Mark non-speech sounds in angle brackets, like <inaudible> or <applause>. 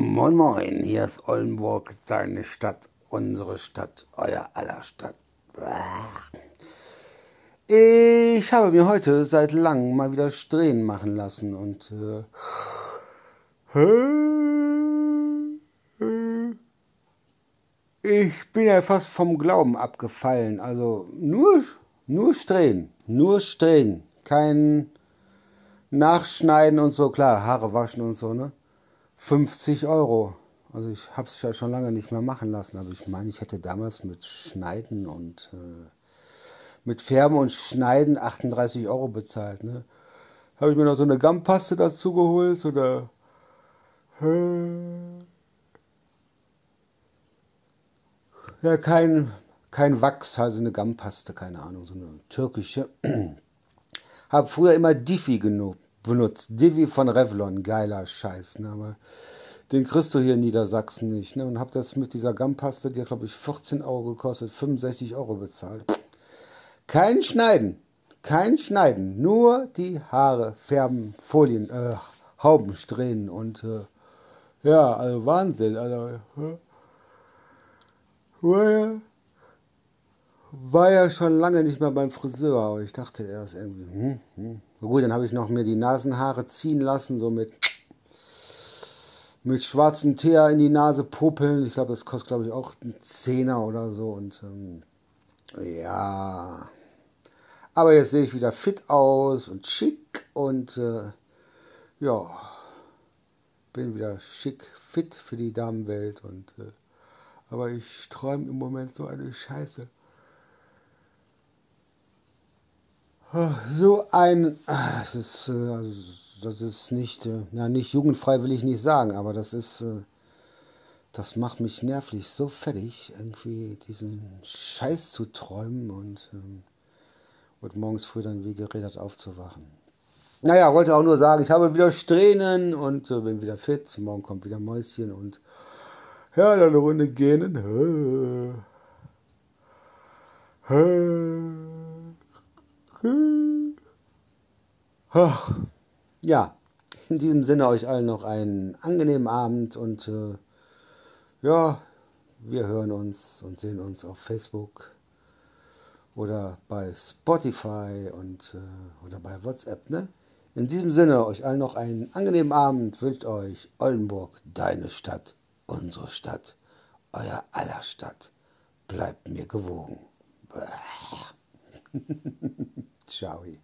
Moin Moin, hier ist Oldenburg, deine Stadt, unsere Stadt, euer aller Stadt. Ich habe mir heute seit langem mal wieder Strähnen machen lassen und äh, ich bin ja fast vom Glauben abgefallen. Also nur, nur Strähnen, nur Strähnen, kein Nachschneiden und so, klar, Haare waschen und so, ne? 50 Euro. Also ich habe es ja schon lange nicht mehr machen lassen, aber ich meine, ich hätte damals mit Schneiden und äh, mit Färben und Schneiden 38 Euro bezahlt. Ne? Habe ich mir noch so eine Gammpaste dazu geholt oder ja kein kein Wachs, also eine Gammpaste, keine Ahnung, so eine türkische. <clears throat> Habe früher immer Diffi genug benutzt. Divi von Revlon, geiler Scheiß. Ne? Aber den kriegst du hier in Niedersachsen nicht. Ne? Und hab das mit dieser Gammpaste, die hat glaube ich 14 Euro gekostet, 65 Euro bezahlt. Kein Schneiden, kein Schneiden, nur die Haare färben, Folien, äh, Hauben strähnen und äh, ja, also Wahnsinn. Also, äh, war ja schon lange nicht mehr beim Friseur, aber ich dachte erst irgendwie, hm, hm. Gut, dann habe ich noch mir die Nasenhaare ziehen lassen, so mit, mit schwarzem Teer in die Nase popeln. Ich glaube, das kostet, glaube ich, auch einen Zehner oder so. Und ähm, ja, aber jetzt sehe ich wieder fit aus und schick und äh, ja, bin wieder schick, fit für die Damenwelt. Und, äh, aber ich träume im Moment so eine Scheiße. So ein, das ist, äh, das ist nicht, äh, na nicht jugendfrei will ich nicht sagen, aber das ist, äh, das macht mich nervlich so fertig, irgendwie diesen Scheiß zu träumen und, ähm, und morgens früh dann wie geredet aufzuwachen. Naja, wollte auch nur sagen, ich habe wieder Strähnen und äh, bin wieder fit. Morgen kommt wieder Mäuschen und ja, dann eine Runde gehen. Ach, ja, in diesem Sinne euch allen noch einen angenehmen Abend und äh, ja, wir hören uns und sehen uns auf Facebook oder bei Spotify und äh, oder bei WhatsApp, ne? In diesem Sinne euch allen noch einen angenehmen Abend, wünscht euch Oldenburg, deine Stadt, unsere Stadt, euer aller Stadt. Bleibt mir gewogen. <laughs> shall we?